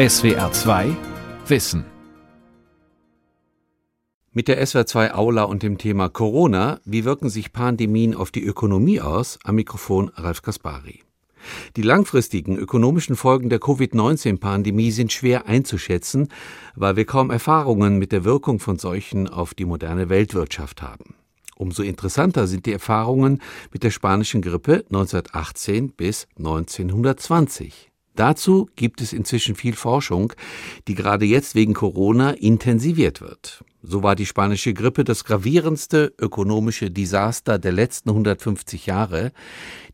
SWR 2 Wissen mit der SWR2 Aula und dem Thema Corona, wie wirken sich Pandemien auf die Ökonomie aus? Am Mikrofon Ralf Kaspari. Die langfristigen ökonomischen Folgen der Covid-19-Pandemie sind schwer einzuschätzen, weil wir kaum Erfahrungen mit der Wirkung von Seuchen auf die moderne Weltwirtschaft haben. Umso interessanter sind die Erfahrungen mit der spanischen Grippe 1918 bis 1920. Dazu gibt es inzwischen viel Forschung, die gerade jetzt wegen Corona intensiviert wird. So war die spanische Grippe das gravierendste ökonomische Desaster der letzten 150 Jahre.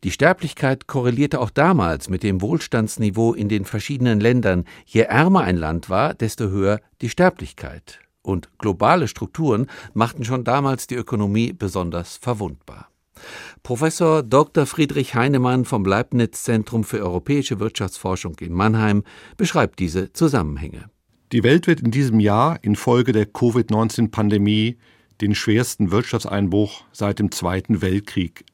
Die Sterblichkeit korrelierte auch damals mit dem Wohlstandsniveau in den verschiedenen Ländern. Je ärmer ein Land war, desto höher die Sterblichkeit. Und globale Strukturen machten schon damals die Ökonomie besonders verwundbar. Professor Dr. Friedrich Heinemann vom Leibniz Zentrum für europäische Wirtschaftsforschung in Mannheim beschreibt diese Zusammenhänge. Die Welt wird in diesem Jahr infolge der Covid-19-Pandemie den schwersten Wirtschaftseinbruch seit dem Zweiten Weltkrieg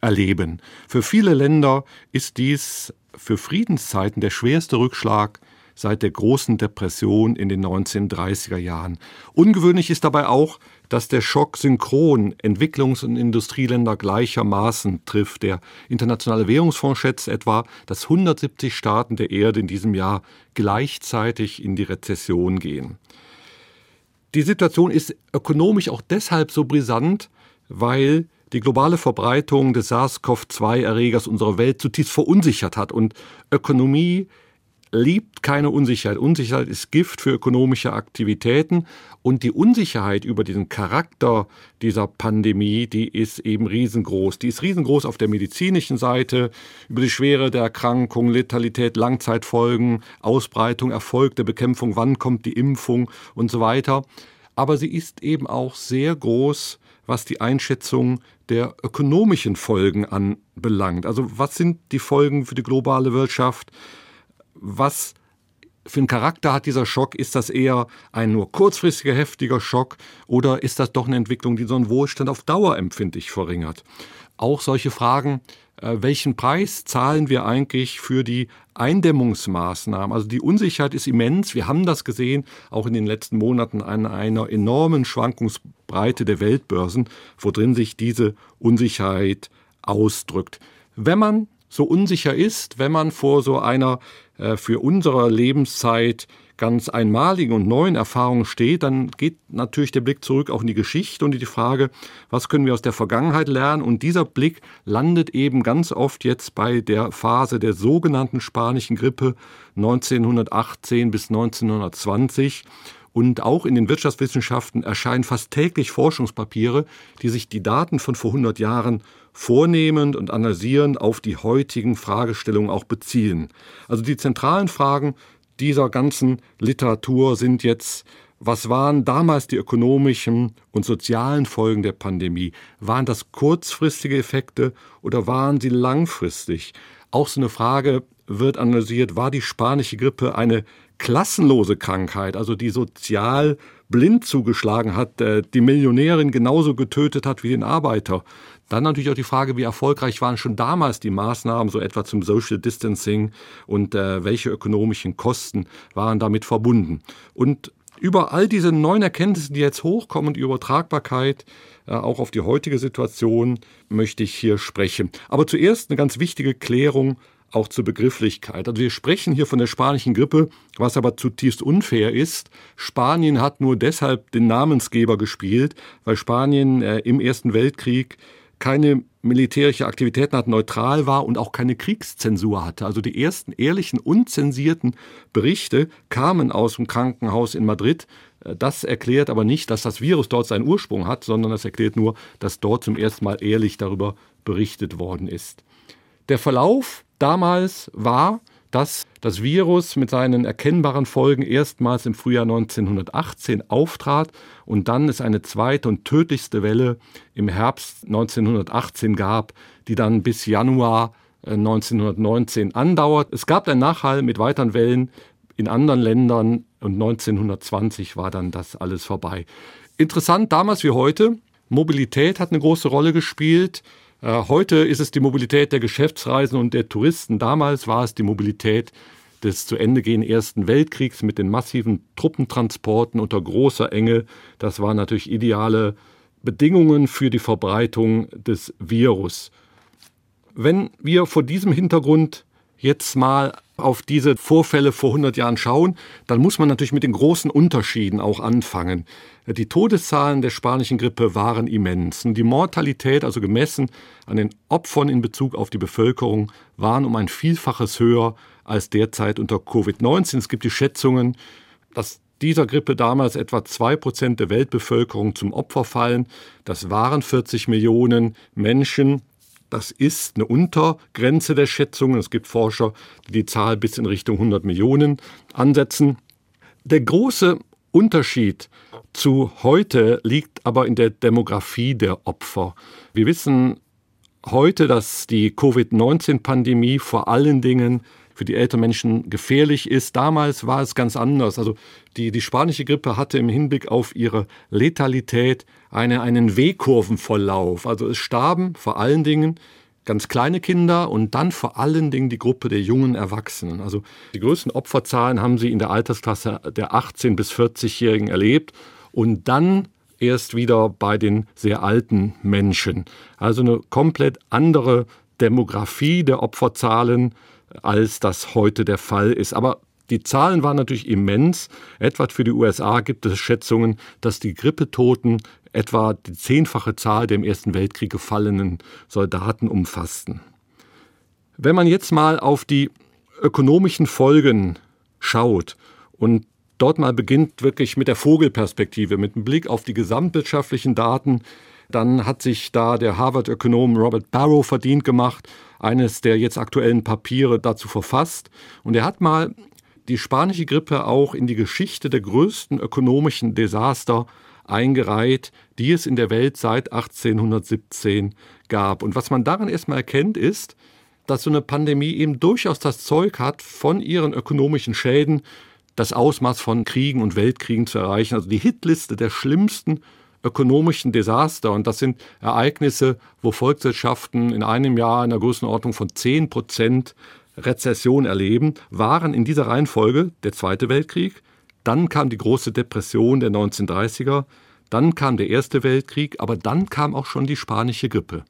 erleben. Für viele Länder ist dies für Friedenszeiten der schwerste Rückschlag seit der großen Depression in den 1930er Jahren. Ungewöhnlich ist dabei auch, dass der Schock synchron Entwicklungs- und Industrieländer gleichermaßen trifft. Der Internationale Währungsfonds schätzt etwa, dass 170 Staaten der Erde in diesem Jahr gleichzeitig in die Rezession gehen. Die Situation ist ökonomisch auch deshalb so brisant, weil die globale Verbreitung des SARS-CoV-2-Erregers unsere Welt zutiefst verunsichert hat und Ökonomie liebt keine Unsicherheit. Unsicherheit ist Gift für ökonomische Aktivitäten und die Unsicherheit über diesen Charakter dieser Pandemie, die ist eben riesengroß. Die ist riesengroß auf der medizinischen Seite, über die Schwere der Erkrankung, Letalität, Langzeitfolgen, Ausbreitung, Erfolg der Bekämpfung, wann kommt die Impfung und so weiter. Aber sie ist eben auch sehr groß, was die Einschätzung der ökonomischen Folgen anbelangt. Also was sind die Folgen für die globale Wirtschaft? Was für einen Charakter hat dieser Schock? Ist das eher ein nur kurzfristiger, heftiger Schock oder ist das doch eine Entwicklung, die so einen Wohlstand auf Dauer empfindlich verringert? Auch solche Fragen, äh, welchen Preis zahlen wir eigentlich für die Eindämmungsmaßnahmen? Also die Unsicherheit ist immens. Wir haben das gesehen, auch in den letzten Monaten an einer enormen Schwankungsbreite der Weltbörsen, wo drin sich diese Unsicherheit ausdrückt. Wenn man so unsicher ist, wenn man vor so einer äh, für unsere Lebenszeit ganz einmaligen und neuen Erfahrungen steht, dann geht natürlich der Blick zurück auch in die Geschichte und die Frage, was können wir aus der Vergangenheit lernen? Und dieser Blick landet eben ganz oft jetzt bei der Phase der sogenannten spanischen Grippe 1918 bis 1920. Und auch in den Wirtschaftswissenschaften erscheinen fast täglich Forschungspapiere, die sich die Daten von vor 100 Jahren vornehmend und analysierend auf die heutigen Fragestellungen auch beziehen. Also die zentralen Fragen dieser ganzen Literatur sind jetzt, was waren damals die ökonomischen und sozialen Folgen der Pandemie? Waren das kurzfristige Effekte oder waren sie langfristig? Auch so eine Frage wird analysiert, war die spanische Grippe eine klassenlose Krankheit, also die sozial blind zugeschlagen hat, äh, die Millionärin genauso getötet hat wie den Arbeiter. Dann natürlich auch die Frage, wie erfolgreich waren schon damals die Maßnahmen, so etwa zum Social Distancing und äh, welche ökonomischen Kosten waren damit verbunden. Und über all diese neuen Erkenntnisse, die jetzt hochkommen, die Übertragbarkeit äh, auch auf die heutige Situation, möchte ich hier sprechen. Aber zuerst eine ganz wichtige Klärung auch zur Begrifflichkeit. Also wir sprechen hier von der spanischen Grippe, was aber zutiefst unfair ist. Spanien hat nur deshalb den Namensgeber gespielt, weil Spanien äh, im Ersten Weltkrieg keine militärische Aktivitäten hat, neutral war und auch keine Kriegszensur hatte. Also die ersten ehrlichen, unzensierten Berichte kamen aus dem Krankenhaus in Madrid. Äh, das erklärt aber nicht, dass das Virus dort seinen Ursprung hat, sondern das erklärt nur, dass dort zum ersten Mal ehrlich darüber berichtet worden ist. Der Verlauf damals war, dass das Virus mit seinen erkennbaren Folgen erstmals im Frühjahr 1918 auftrat und dann es eine zweite und tödlichste Welle im Herbst 1918 gab, die dann bis Januar 1919 äh, andauert. Es gab einen Nachhall mit weiteren Wellen in anderen Ländern und 1920 war dann das alles vorbei. Interessant damals wie heute, Mobilität hat eine große Rolle gespielt. Äh, heute ist es die Mobilität der Geschäftsreisen und der Touristen. Damals war es die Mobilität des zu Ende gehenden Ersten Weltkriegs mit den massiven Truppentransporten unter großer Enge. Das waren natürlich ideale Bedingungen für die Verbreitung des Virus. Wenn wir vor diesem Hintergrund jetzt mal auf diese Vorfälle vor 100 Jahren schauen, dann muss man natürlich mit den großen Unterschieden auch anfangen. Die Todeszahlen der spanischen Grippe waren immens. Die Mortalität, also gemessen an den Opfern in Bezug auf die Bevölkerung, waren um ein Vielfaches höher als derzeit unter Covid-19. Es gibt die Schätzungen, dass dieser Grippe damals etwa zwei Prozent der Weltbevölkerung zum Opfer fallen. Das waren 40 Millionen Menschen. Das ist eine Untergrenze der Schätzungen. Es gibt Forscher, die die Zahl bis in Richtung 100 Millionen ansetzen. Der große Unterschied zu heute liegt aber in der Demografie der Opfer. Wir wissen heute, dass die Covid-19-Pandemie vor allen Dingen für die älteren Menschen gefährlich ist. Damals war es ganz anders. Also die, die spanische Grippe hatte im Hinblick auf ihre Letalität eine, einen W-Kurvenverlauf. Also es starben vor allen Dingen ganz kleine Kinder und dann vor allen Dingen die Gruppe der jungen Erwachsenen. Also die größten Opferzahlen haben sie in der Altersklasse der 18- bis 40-Jährigen erlebt und dann erst wieder bei den sehr alten Menschen. Also eine komplett andere Demografie der Opferzahlen als das heute der Fall ist. Aber die Zahlen waren natürlich immens. Etwa für die USA gibt es Schätzungen, dass die Grippetoten etwa die zehnfache Zahl der im Ersten Weltkrieg gefallenen Soldaten umfassten. Wenn man jetzt mal auf die ökonomischen Folgen schaut und dort mal beginnt wirklich mit der Vogelperspektive, mit dem Blick auf die gesamtwirtschaftlichen Daten, dann hat sich da der Harvard-Ökonom Robert Barrow verdient gemacht, eines der jetzt aktuellen Papiere dazu verfasst. Und er hat mal die spanische Grippe auch in die Geschichte der größten ökonomischen Desaster eingereiht, die es in der Welt seit 1817 gab. Und was man daran erstmal erkennt, ist, dass so eine Pandemie eben durchaus das Zeug hat, von ihren ökonomischen Schäden das Ausmaß von Kriegen und Weltkriegen zu erreichen. Also die Hitliste der schlimmsten ökonomischen Desaster. Und das sind Ereignisse, wo Volkswirtschaften in einem Jahr in der Größenordnung von 10 Prozent Rezession erleben, waren in dieser Reihenfolge der Zweite Weltkrieg, dann kam die große Depression der 1930er, dann kam der Erste Weltkrieg, aber dann kam auch schon die spanische Grippe.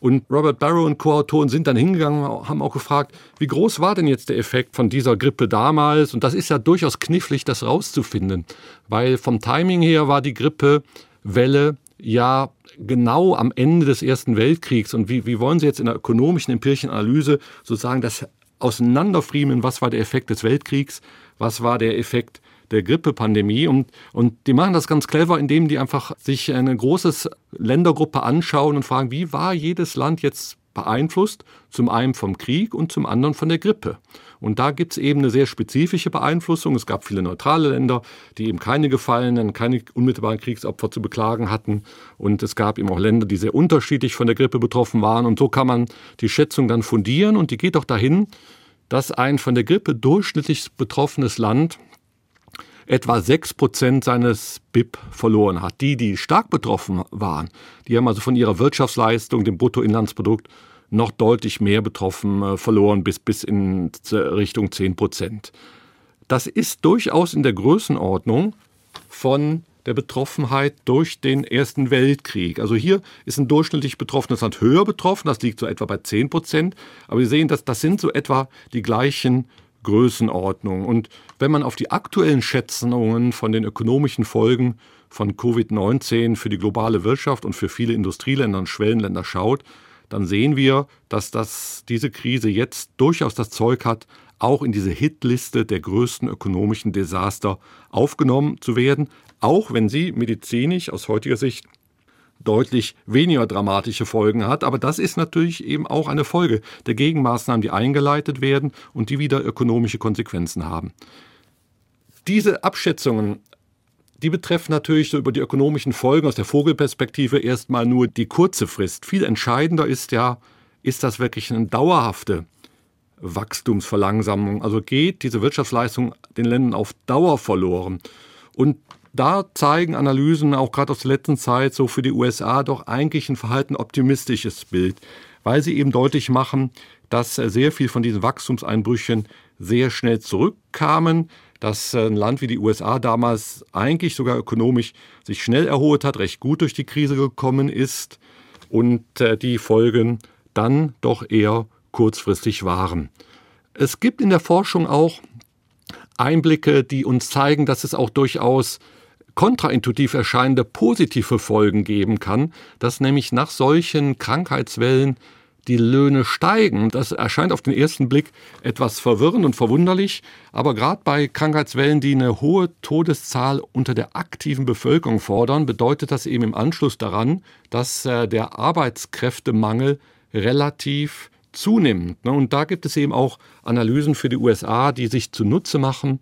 Und Robert Barrow und Co-Autoren sind dann hingegangen, haben auch gefragt, wie groß war denn jetzt der Effekt von dieser Grippe damals? Und das ist ja durchaus knifflig, das rauszufinden, weil vom Timing her war die Grippe Welle ja genau am Ende des Ersten Weltkriegs. Und wie, wie wollen Sie jetzt in der ökonomischen, empirischen Analyse sozusagen das auseinanderfriemeln, was war der Effekt des Weltkriegs, was war der Effekt der Grippepandemie. Und, und die machen das ganz clever, indem die einfach sich eine große Ländergruppe anschauen und fragen, wie war jedes Land jetzt beeinflusst, zum einen vom Krieg und zum anderen von der Grippe. Und da gibt es eben eine sehr spezifische Beeinflussung. Es gab viele neutrale Länder, die eben keine Gefallenen, keine unmittelbaren Kriegsopfer zu beklagen hatten. Und es gab eben auch Länder, die sehr unterschiedlich von der Grippe betroffen waren. Und so kann man die Schätzung dann fundieren. Und die geht auch dahin, dass ein von der Grippe durchschnittlich betroffenes Land etwa 6 Prozent seines BIP verloren hat. Die, die stark betroffen waren, die haben also von ihrer Wirtschaftsleistung, dem Bruttoinlandsprodukt, noch deutlich mehr betroffen äh, verloren, bis, bis in Richtung 10 Prozent. Das ist durchaus in der Größenordnung von der Betroffenheit durch den Ersten Weltkrieg. Also hier ist ein durchschnittlich betroffenes Land höher betroffen, das liegt so etwa bei 10 Prozent. Aber Sie sehen, dass das sind so etwa die gleichen Größenordnungen. Und wenn man auf die aktuellen Schätzungen von den ökonomischen Folgen von Covid-19 für die globale Wirtschaft und für viele Industrieländer und Schwellenländer schaut, dann sehen wir, dass das, diese Krise jetzt durchaus das Zeug hat, auch in diese Hitliste der größten ökonomischen Desaster aufgenommen zu werden, auch wenn sie medizinisch aus heutiger Sicht deutlich weniger dramatische Folgen hat. Aber das ist natürlich eben auch eine Folge der Gegenmaßnahmen, die eingeleitet werden und die wieder ökonomische Konsequenzen haben. Diese Abschätzungen die betreffen natürlich so über die ökonomischen Folgen aus der Vogelperspektive erstmal nur die kurze Frist. Viel entscheidender ist ja, ist das wirklich eine dauerhafte Wachstumsverlangsamung? Also geht diese Wirtschaftsleistung den Ländern auf Dauer verloren? Und da zeigen Analysen auch gerade aus der letzten Zeit so für die USA doch eigentlich ein verhalten optimistisches Bild, weil sie eben deutlich machen, dass sehr viel von diesen Wachstumseinbrüchen sehr schnell zurückkamen, dass ein Land wie die USA damals eigentlich sogar ökonomisch sich schnell erholt hat, recht gut durch die Krise gekommen ist und äh, die Folgen dann doch eher kurzfristig waren. Es gibt in der Forschung auch Einblicke, die uns zeigen, dass es auch durchaus kontraintuitiv erscheinende positive Folgen geben kann, dass nämlich nach solchen Krankheitswellen die Löhne steigen. Das erscheint auf den ersten Blick etwas verwirrend und verwunderlich, aber gerade bei Krankheitswellen, die eine hohe Todeszahl unter der aktiven Bevölkerung fordern, bedeutet das eben im Anschluss daran, dass äh, der Arbeitskräftemangel relativ zunimmt. Ne? Und da gibt es eben auch Analysen für die USA, die sich zunutze machen,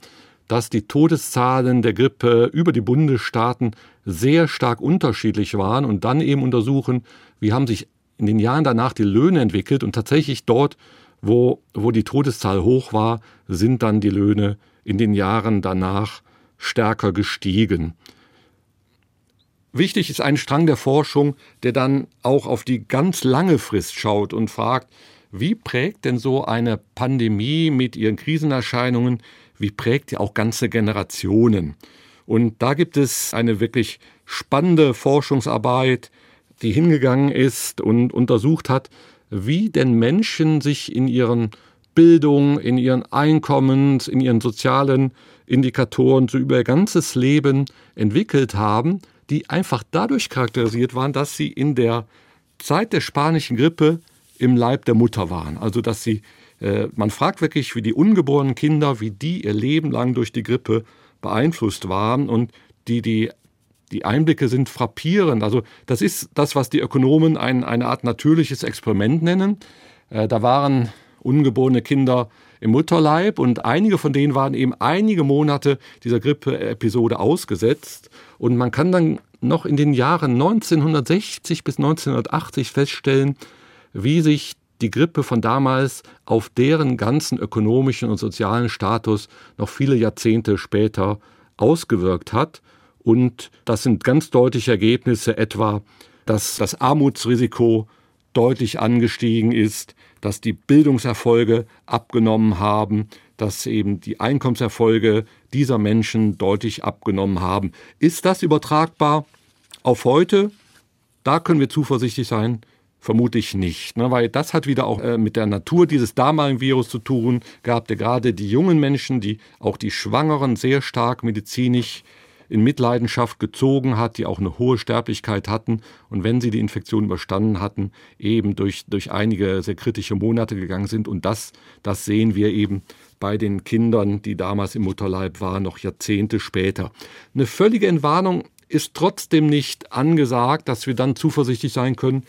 dass die Todeszahlen der Grippe über die Bundesstaaten sehr stark unterschiedlich waren und dann eben untersuchen, wie haben sich in den Jahren danach die Löhne entwickelt und tatsächlich dort, wo, wo die Todeszahl hoch war, sind dann die Löhne in den Jahren danach stärker gestiegen. Wichtig ist ein Strang der Forschung, der dann auch auf die ganz lange Frist schaut und fragt, wie prägt denn so eine Pandemie mit ihren Krisenerscheinungen, wie prägt die auch ganze Generationen? Und da gibt es eine wirklich spannende Forschungsarbeit, die hingegangen ist und untersucht hat, wie denn Menschen sich in ihren Bildung, in ihren Einkommens, in ihren sozialen Indikatoren so über ihr ganzes Leben entwickelt haben, die einfach dadurch charakterisiert waren, dass sie in der Zeit der spanischen Grippe im Leib der Mutter waren. Also dass sie, man fragt wirklich, wie die ungeborenen Kinder, wie die ihr Leben lang durch die Grippe beeinflusst waren und die, die, die Einblicke sind frappierend. Also das ist das, was die Ökonomen ein, eine Art natürliches Experiment nennen. Äh, da waren ungeborene Kinder im Mutterleib und einige von denen waren eben einige Monate dieser Grippe-Episode ausgesetzt. Und man kann dann noch in den Jahren 1960 bis 1980 feststellen, wie sich die Grippe von damals auf deren ganzen ökonomischen und sozialen Status noch viele Jahrzehnte später ausgewirkt hat. Und das sind ganz deutliche Ergebnisse, etwa, dass das Armutsrisiko deutlich angestiegen ist, dass die Bildungserfolge abgenommen haben, dass eben die Einkommenserfolge dieser Menschen deutlich abgenommen haben. Ist das übertragbar auf heute? Da können wir zuversichtlich sein. Vermutlich nicht, ne? weil das hat wieder auch äh, mit der Natur dieses damaligen Virus zu tun gehabt, der gerade die jungen Menschen, die auch die Schwangeren sehr stark medizinisch in Mitleidenschaft gezogen hat, die auch eine hohe Sterblichkeit hatten und wenn sie die Infektion überstanden hatten, eben durch, durch einige sehr kritische Monate gegangen sind. Und das, das sehen wir eben bei den Kindern, die damals im Mutterleib waren, noch Jahrzehnte später. Eine völlige Entwarnung ist trotzdem nicht angesagt, dass wir dann zuversichtlich sein können,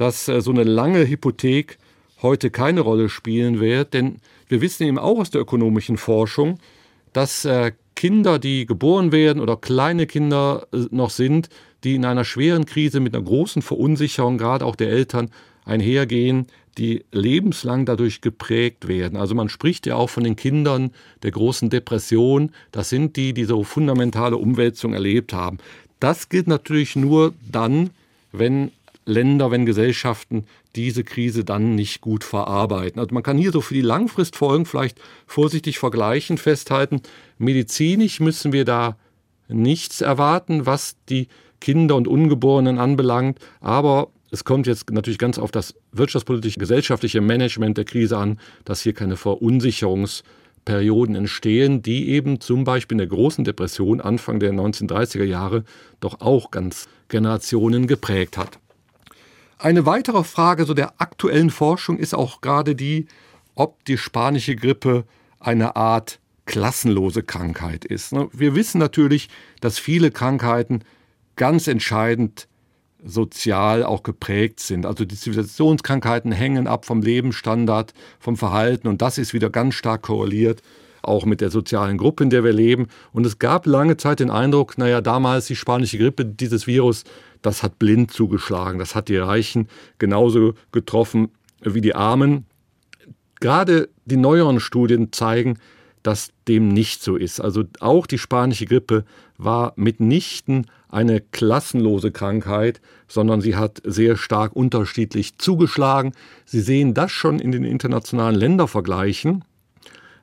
dass äh, so eine lange Hypothek heute keine Rolle spielen wird, denn wir wissen eben auch aus der ökonomischen Forschung, dass äh, Kinder, die geboren werden oder kleine Kinder äh, noch sind, die in einer schweren Krise mit einer großen Verunsicherung, gerade auch der Eltern, einhergehen, die lebenslang dadurch geprägt werden. Also man spricht ja auch von den Kindern der großen Depression. Das sind die, die so fundamentale Umwälzung erlebt haben. Das gilt natürlich nur dann, wenn Länder, wenn Gesellschaften diese Krise dann nicht gut verarbeiten. Also man kann hier so für die Langfristfolgen vielleicht vorsichtig vergleichen, festhalten, medizinisch müssen wir da nichts erwarten, was die Kinder und Ungeborenen anbelangt, aber es kommt jetzt natürlich ganz auf das wirtschaftspolitische, gesellschaftliche Management der Krise an, dass hier keine Verunsicherungsperioden entstehen, die eben zum Beispiel in der großen Depression Anfang der 1930er Jahre doch auch ganz Generationen geprägt hat. Eine weitere Frage so der aktuellen Forschung ist auch gerade die, ob die spanische Grippe eine Art klassenlose Krankheit ist. Ne? Wir wissen natürlich, dass viele Krankheiten ganz entscheidend sozial auch geprägt sind. Also die Zivilisationskrankheiten hängen ab vom Lebensstandard, vom Verhalten und das ist wieder ganz stark korreliert auch mit der sozialen Gruppe, in der wir leben. Und es gab lange Zeit den Eindruck, naja, damals die spanische Grippe, dieses Virus, das hat blind zugeschlagen, das hat die Reichen genauso getroffen wie die Armen. Gerade die neueren Studien zeigen, dass dem nicht so ist. Also auch die spanische Grippe war mitnichten eine klassenlose Krankheit, sondern sie hat sehr stark unterschiedlich zugeschlagen. Sie sehen das schon in den internationalen Ländervergleichen.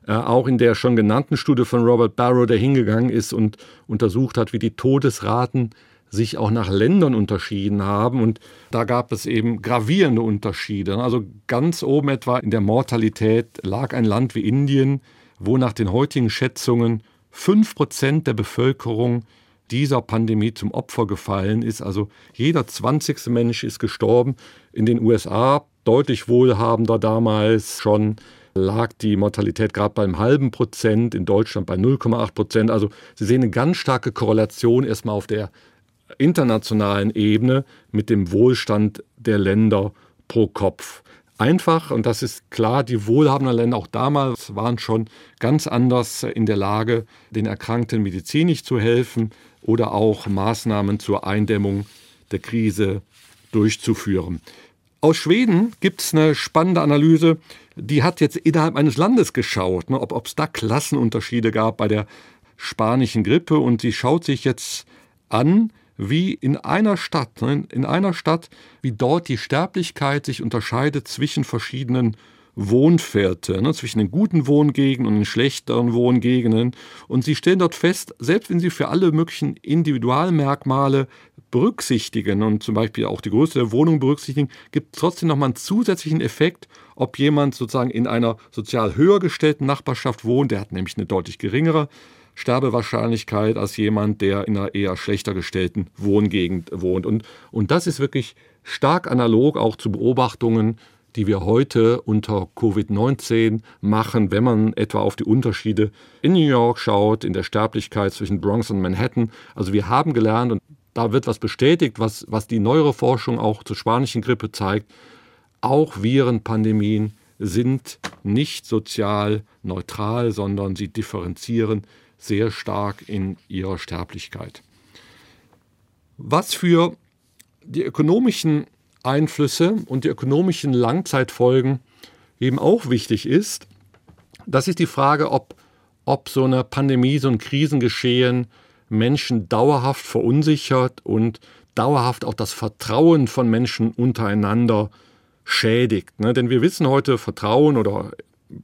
Äh, auch in der schon genannten Studie von Robert Barrow, der hingegangen ist und untersucht hat, wie die Todesraten sich auch nach Ländern unterschieden haben. Und da gab es eben gravierende Unterschiede. Also ganz oben etwa in der Mortalität lag ein Land wie Indien, wo nach den heutigen Schätzungen fünf Prozent der Bevölkerung dieser Pandemie zum Opfer gefallen ist. Also jeder 20. Mensch ist gestorben. In den USA, deutlich wohlhabender damals schon, lag die Mortalität gerade beim halben Prozent, in Deutschland bei 0,8 Prozent. Also Sie sehen eine ganz starke Korrelation erstmal auf der internationalen Ebene mit dem Wohlstand der Länder pro Kopf. Einfach, und das ist klar, die wohlhabenden Länder auch damals waren schon ganz anders in der Lage, den Erkrankten medizinisch zu helfen oder auch Maßnahmen zur Eindämmung der Krise durchzuführen. Aus Schweden gibt es eine spannende Analyse, die hat jetzt innerhalb eines Landes geschaut, ne, ob es da Klassenunterschiede gab bei der spanischen Grippe und sie schaut sich jetzt an, wie in einer Stadt, ne, in einer Stadt, wie dort die Sterblichkeit sich unterscheidet zwischen verschiedenen Wohnviertel, ne, zwischen den guten Wohngegenden und den schlechteren Wohngegenden. Und sie stellen dort fest, selbst wenn sie für alle möglichen Individualmerkmale berücksichtigen und zum Beispiel auch die Größe der Wohnung berücksichtigen, gibt trotzdem nochmal einen zusätzlichen Effekt, ob jemand sozusagen in einer sozial höher gestellten Nachbarschaft wohnt, der hat nämlich eine deutlich geringere Sterbewahrscheinlichkeit als jemand, der in einer eher schlechter gestellten Wohngegend wohnt. Und, und das ist wirklich stark analog auch zu Beobachtungen die wir heute unter Covid-19 machen, wenn man etwa auf die Unterschiede in New York schaut, in der Sterblichkeit zwischen Bronx und Manhattan. Also wir haben gelernt und da wird was bestätigt, was, was die neuere Forschung auch zur spanischen Grippe zeigt. Auch Virenpandemien sind nicht sozial neutral, sondern sie differenzieren sehr stark in ihrer Sterblichkeit. Was für die ökonomischen Einflüsse und die ökonomischen Langzeitfolgen eben auch wichtig ist, das ist die Frage, ob, ob so eine Pandemie, so ein Krisengeschehen Menschen dauerhaft verunsichert und dauerhaft auch das Vertrauen von Menschen untereinander schädigt. Ne? Denn wir wissen heute, Vertrauen oder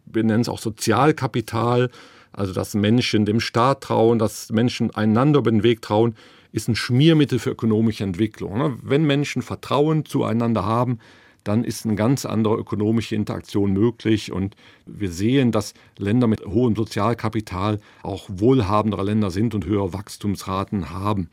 wir nennen es auch Sozialkapital, also dass Menschen dem Staat trauen, dass Menschen einander über den Weg trauen, ist ein Schmiermittel für ökonomische Entwicklung. Ne? Wenn Menschen Vertrauen zueinander haben, dann ist eine ganz andere ökonomische Interaktion möglich. Und wir sehen, dass Länder mit hohem Sozialkapital auch wohlhabendere Länder sind und höhere Wachstumsraten haben.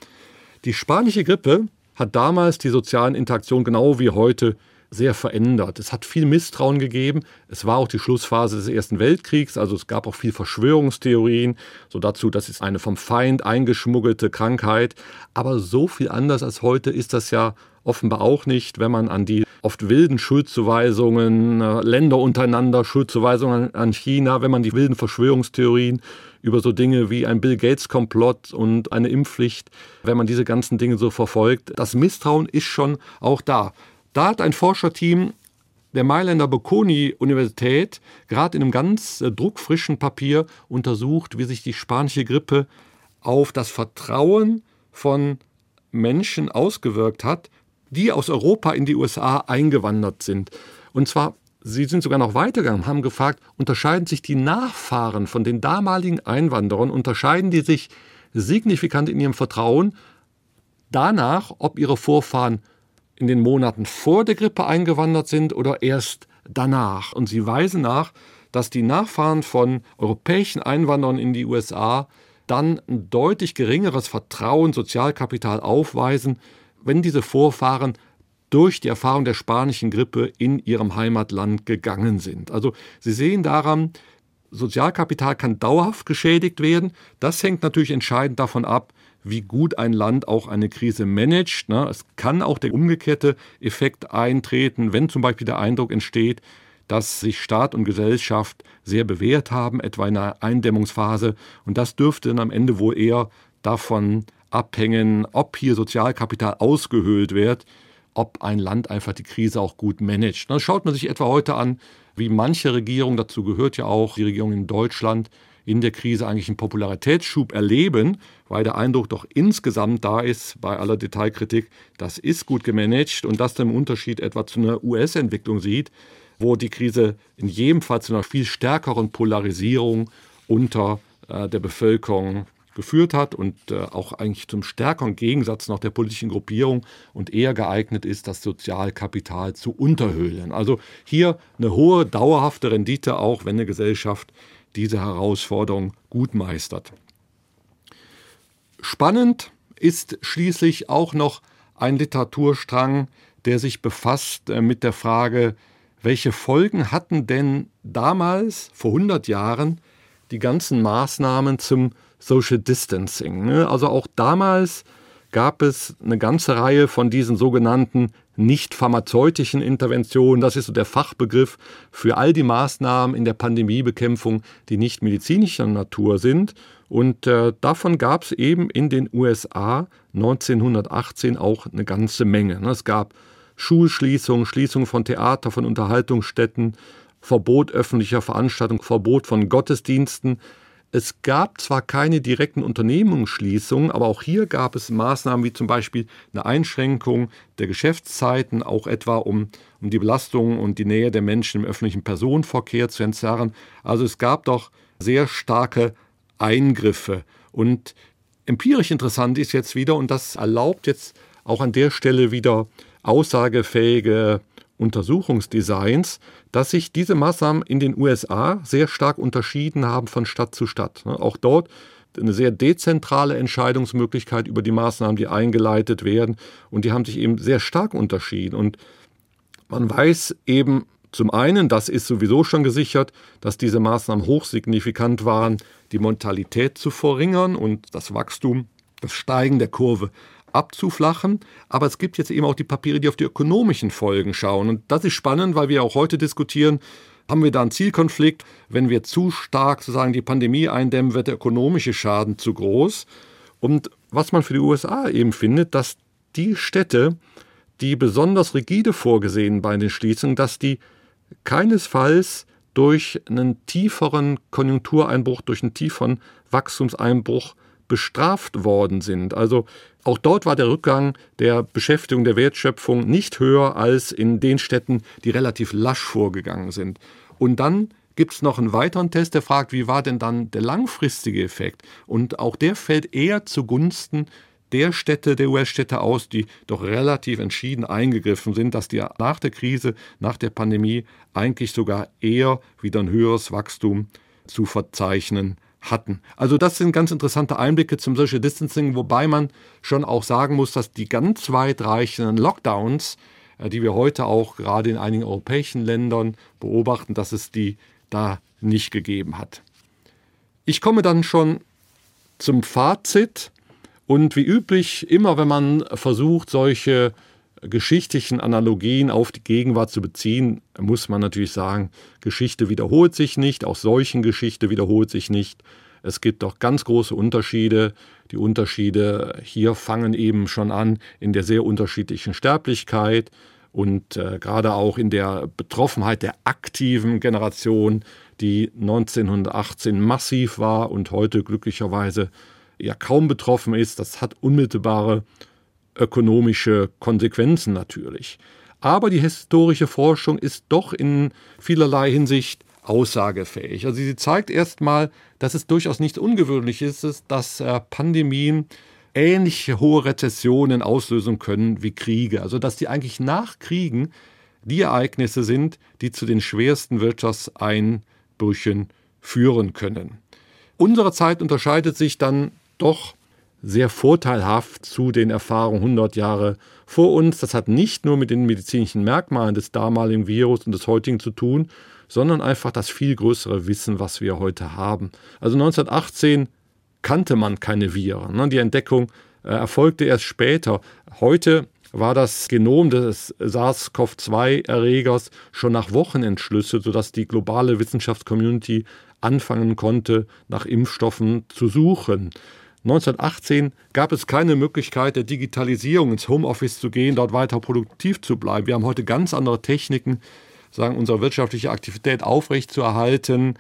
Die spanische Grippe hat damals die sozialen Interaktionen genau wie heute sehr verändert. Es hat viel Misstrauen gegeben. Es war auch die Schlussphase des Ersten Weltkriegs, also es gab auch viel Verschwörungstheorien, so dazu, das ist eine vom Feind eingeschmuggelte Krankheit. Aber so viel anders als heute ist das ja offenbar auch nicht, wenn man an die oft wilden Schuldzuweisungen, äh, Länder untereinander, Schuldzuweisungen an China, wenn man die wilden Verschwörungstheorien über so Dinge wie ein Bill Gates Komplott und eine Impfpflicht, wenn man diese ganzen Dinge so verfolgt, das Misstrauen ist schon auch da. Da hat ein Forscherteam der Mailänder Bocconi-Universität gerade in einem ganz äh, druckfrischen Papier untersucht, wie sich die spanische Grippe auf das Vertrauen von Menschen ausgewirkt hat, die aus Europa in die USA eingewandert sind. Und zwar, sie sind sogar noch weitergegangen, haben gefragt, unterscheiden sich die Nachfahren von den damaligen Einwanderern, unterscheiden die sich signifikant in ihrem Vertrauen danach, ob ihre Vorfahren in den Monaten vor der Grippe eingewandert sind oder erst danach. Und sie weisen nach, dass die Nachfahren von europäischen Einwanderern in die USA dann ein deutlich geringeres Vertrauen, Sozialkapital aufweisen, wenn diese Vorfahren durch die Erfahrung der spanischen Grippe in ihrem Heimatland gegangen sind. Also Sie sehen daran, Sozialkapital kann dauerhaft geschädigt werden. Das hängt natürlich entscheidend davon ab, wie gut ein Land auch eine Krise managt. Ne? Es kann auch der umgekehrte Effekt eintreten, wenn zum Beispiel der Eindruck entsteht, dass sich Staat und Gesellschaft sehr bewährt haben, etwa in einer Eindämmungsphase. Und das dürfte dann am Ende wohl eher davon abhängen, ob hier Sozialkapital ausgehöhlt wird, ob ein Land einfach die Krise auch gut managt. Dann schaut man sich etwa heute an, wie manche Regierungen, dazu gehört ja auch die Regierung in Deutschland, in der Krise eigentlich einen Popularitätsschub erleben, weil der Eindruck doch insgesamt da ist, bei aller Detailkritik, das ist gut gemanagt und das im Unterschied etwa zu einer US-Entwicklung sieht, wo die Krise in jedem Fall zu einer viel stärkeren Polarisierung unter äh, der Bevölkerung geführt hat und äh, auch eigentlich zum stärkeren Gegensatz noch der politischen Gruppierung und eher geeignet ist, das Sozialkapital zu unterhöhlen. Also hier eine hohe, dauerhafte Rendite, auch wenn eine Gesellschaft diese Herausforderung gut meistert. Spannend ist schließlich auch noch ein Literaturstrang, der sich befasst äh, mit der Frage, welche Folgen hatten denn damals, vor 100 Jahren, die ganzen Maßnahmen zum Social Distancing. Ne? Also auch damals gab es eine ganze Reihe von diesen sogenannten nicht pharmazeutischen Interventionen. Das ist so der Fachbegriff für all die Maßnahmen in der Pandemiebekämpfung, die nicht medizinischer Natur sind. Und äh, davon gab es eben in den USA 1918 auch eine ganze Menge. Ne? Es gab Schulschließungen, Schließung von Theater, von Unterhaltungsstätten, Verbot öffentlicher Veranstaltungen, Verbot von Gottesdiensten. Es gab zwar keine direkten Unternehmungsschließungen, aber auch hier gab es Maßnahmen wie zum Beispiel eine Einschränkung der Geschäftszeiten, auch etwa um, um die Belastung und die Nähe der Menschen im öffentlichen Personenverkehr zu entzerren. Also es gab doch sehr starke Eingriffe. Und empirisch interessant ist jetzt wieder, und das erlaubt jetzt auch an der Stelle wieder aussagefähige Untersuchungsdesigns, dass sich diese Maßnahmen in den USA sehr stark unterschieden haben von Stadt zu Stadt. Ne, auch dort eine sehr dezentrale Entscheidungsmöglichkeit über die Maßnahmen, die eingeleitet werden. Und die haben sich eben sehr stark unterschieden. Und man weiß eben zum einen, das ist sowieso schon gesichert, dass diese Maßnahmen hochsignifikant waren, die Mortalität zu verringern und das Wachstum, das Steigen der Kurve abzuflachen. Aber es gibt jetzt eben auch die Papiere, die auf die ökonomischen Folgen schauen. Und das ist spannend, weil wir auch heute diskutieren, haben wir da einen Zielkonflikt? Wenn wir zu stark sozusagen die Pandemie eindämmen, wird der ökonomische Schaden zu groß. Und was man für die USA eben findet, dass die Städte, die besonders rigide vorgesehen bei den Schließungen, dass die keinesfalls durch einen tieferen Konjunktureinbruch, durch einen tieferen Wachstumseinbruch bestraft worden sind. Also auch dort war der Rückgang der Beschäftigung, der Wertschöpfung nicht höher als in den Städten, die relativ lasch vorgegangen sind. Und dann gibt es noch einen weiteren Test, der fragt, wie war denn dann der langfristige Effekt? Und auch der fällt eher zugunsten der Städte, der US-Städte aus, die doch relativ entschieden eingegriffen sind, dass die nach der Krise, nach der Pandemie eigentlich sogar eher wieder ein höheres Wachstum zu verzeichnen hatten. Also das sind ganz interessante Einblicke zum Social Distancing, wobei man schon auch sagen muss, dass die ganz weitreichenden Lockdowns, äh, die wir heute auch gerade in einigen europäischen Ländern beobachten, dass es die da nicht gegeben hat. Ich komme dann schon zum Fazit und wie üblich, immer wenn man versucht, solche geschichtlichen Analogien auf die Gegenwart zu beziehen, muss man natürlich sagen, Geschichte wiederholt sich nicht, auch solchen Geschichte wiederholt sich nicht. Es gibt doch ganz große Unterschiede. Die Unterschiede hier fangen eben schon an in der sehr unterschiedlichen Sterblichkeit und äh, gerade auch in der Betroffenheit der aktiven Generation, die 1918 massiv war und heute glücklicherweise ja kaum betroffen ist. Das hat unmittelbare ökonomische Konsequenzen natürlich. Aber die historische Forschung ist doch in vielerlei Hinsicht aussagefähig. Also sie zeigt erstmal, dass es durchaus nichts Ungewöhnliches ist, dass äh, Pandemien ähnliche hohe Rezessionen auslösen können wie Kriege. Also dass die eigentlich nach Kriegen die Ereignisse sind, die zu den schwersten Wirtschaftseinbrüchen führen können. Unsere Zeit unterscheidet sich dann doch sehr vorteilhaft zu den Erfahrungen 100 Jahre vor uns. Das hat nicht nur mit den medizinischen Merkmalen des damaligen Virus und des heutigen zu tun, sondern einfach das viel größere Wissen, was wir heute haben. Also 1918 kannte man keine Viren. Ne? Die Entdeckung äh, erfolgte erst später. Heute war das Genom des SARS-CoV-2-Erregers schon nach Wochen entschlüsselt, sodass die globale Wissenschaftscommunity anfangen konnte, nach Impfstoffen zu suchen. 1918 gab es keine Möglichkeit der Digitalisierung ins Homeoffice zu gehen, dort weiter produktiv zu bleiben. Wir haben heute ganz andere Techniken, sagen, unsere wirtschaftliche Aktivität aufrechtzuerhalten,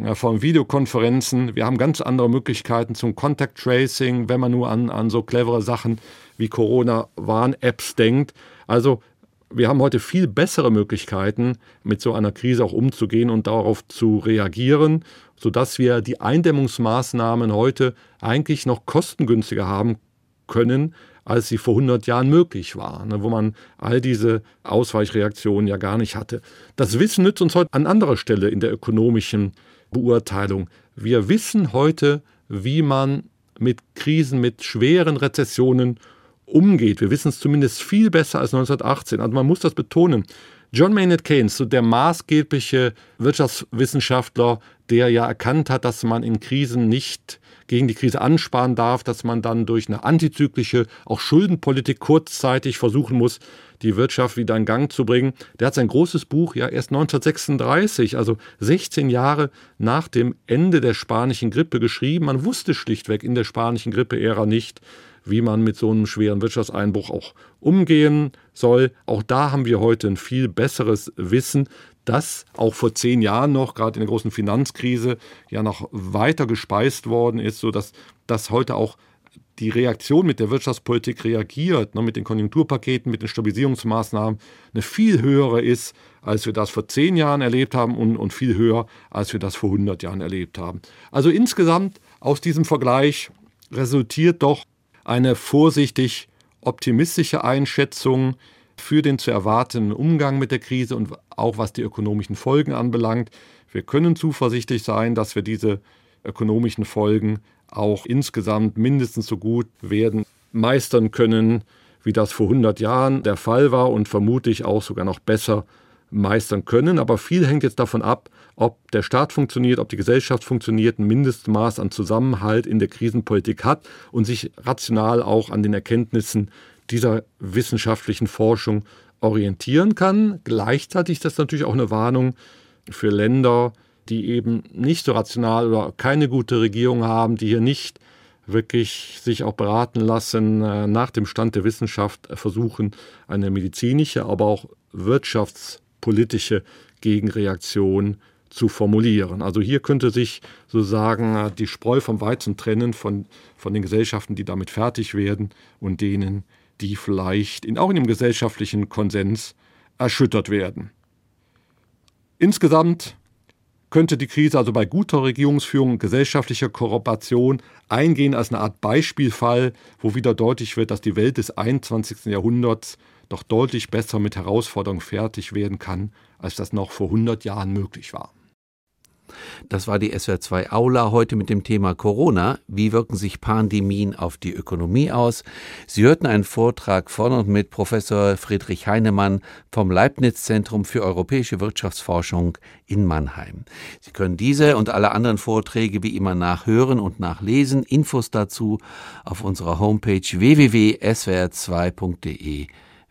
äh, von Videokonferenzen. Wir haben ganz andere Möglichkeiten zum Contact Tracing, wenn man nur an, an so clevere Sachen wie Corona-Warn-Apps denkt. Also wir haben heute viel bessere Möglichkeiten, mit so einer Krise auch umzugehen und darauf zu reagieren, sodass wir die Eindämmungsmaßnahmen heute eigentlich noch kostengünstiger haben können, als sie vor 100 Jahren möglich war, ne, wo man all diese Ausweichreaktionen ja gar nicht hatte. Das Wissen nützt uns heute an anderer Stelle in der ökonomischen Beurteilung. Wir wissen heute, wie man mit Krisen, mit schweren Rezessionen umgeht. Wir wissen es zumindest viel besser als 1918. Also man muss das betonen. John Maynard Keynes, so der maßgebliche Wirtschaftswissenschaftler, der ja erkannt hat, dass man in Krisen nicht gegen die Krise ansparen darf, dass man dann durch eine antizyklische, auch Schuldenpolitik kurzzeitig versuchen muss, die Wirtschaft wieder in Gang zu bringen. Der hat sein großes Buch ja erst 1936, also 16 Jahre nach dem Ende der spanischen Grippe geschrieben. Man wusste schlichtweg in der spanischen Grippe-Ära nicht, wie man mit so einem schweren Wirtschaftseinbruch auch umgehen soll. Auch da haben wir heute ein viel besseres Wissen, das auch vor zehn Jahren noch, gerade in der großen Finanzkrise, ja noch weiter gespeist worden ist, sodass das heute auch die Reaktion mit der Wirtschaftspolitik reagiert, ne, mit den Konjunkturpaketen, mit den Stabilisierungsmaßnahmen, eine viel höhere ist, als wir das vor zehn Jahren erlebt haben und, und viel höher, als wir das vor 100 Jahren erlebt haben. Also insgesamt aus diesem Vergleich resultiert doch eine vorsichtig optimistische Einschätzung für den zu erwartenden Umgang mit der Krise und auch was die ökonomischen Folgen anbelangt. Wir können zuversichtlich sein, dass wir diese ökonomischen Folgen auch insgesamt mindestens so gut werden meistern können, wie das vor 100 Jahren der Fall war und vermutlich auch sogar noch besser meistern können. Aber viel hängt jetzt davon ab, ob der Staat funktioniert, ob die Gesellschaft funktioniert, ein Mindestmaß an Zusammenhalt in der Krisenpolitik hat und sich rational auch an den Erkenntnissen dieser wissenschaftlichen Forschung orientieren kann. Gleichzeitig ist das natürlich auch eine Warnung für Länder, die eben nicht so rational oder keine gute Regierung haben, die hier nicht wirklich sich auch beraten lassen, äh, nach dem Stand der Wissenschaft versuchen, eine medizinische, aber auch wirtschaftspolitische Gegenreaktion zu formulieren. Also hier könnte sich sozusagen die Spreu vom Weizen trennen von, von den Gesellschaften, die damit fertig werden und denen, die vielleicht in, auch in dem gesellschaftlichen Konsens erschüttert werden. Insgesamt könnte die Krise also bei guter Regierungsführung und gesellschaftlicher Kooperation eingehen als eine Art Beispielfall, wo wieder deutlich wird, dass die Welt des 21. Jahrhunderts doch deutlich besser mit Herausforderungen fertig werden kann, als das noch vor 100 Jahren möglich war. Das war die SWR2 Aula heute mit dem Thema Corona. Wie wirken sich Pandemien auf die Ökonomie aus? Sie hörten einen Vortrag von und mit Professor Friedrich Heinemann vom Leibniz Zentrum für europäische Wirtschaftsforschung in Mannheim. Sie können diese und alle anderen Vorträge wie immer nachhören und nachlesen. Infos dazu auf unserer Homepage www.swr2.de